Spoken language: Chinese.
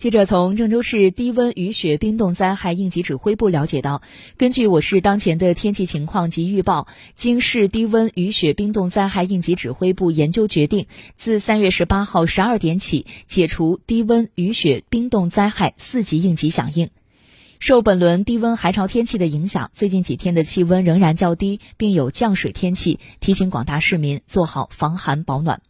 记者从郑州市低温雨雪冰冻灾害应急指挥部了解到，根据我市当前的天气情况及预报，经市低温雨雪冰冻灾害应急指挥部研究决定，自三月十八号十二点起解除低温雨雪冰冻灾害四级应急响应。受本轮低温寒潮天气的影响，最近几天的气温仍然较低，并有降水天气，提醒广大市民做好防寒保暖。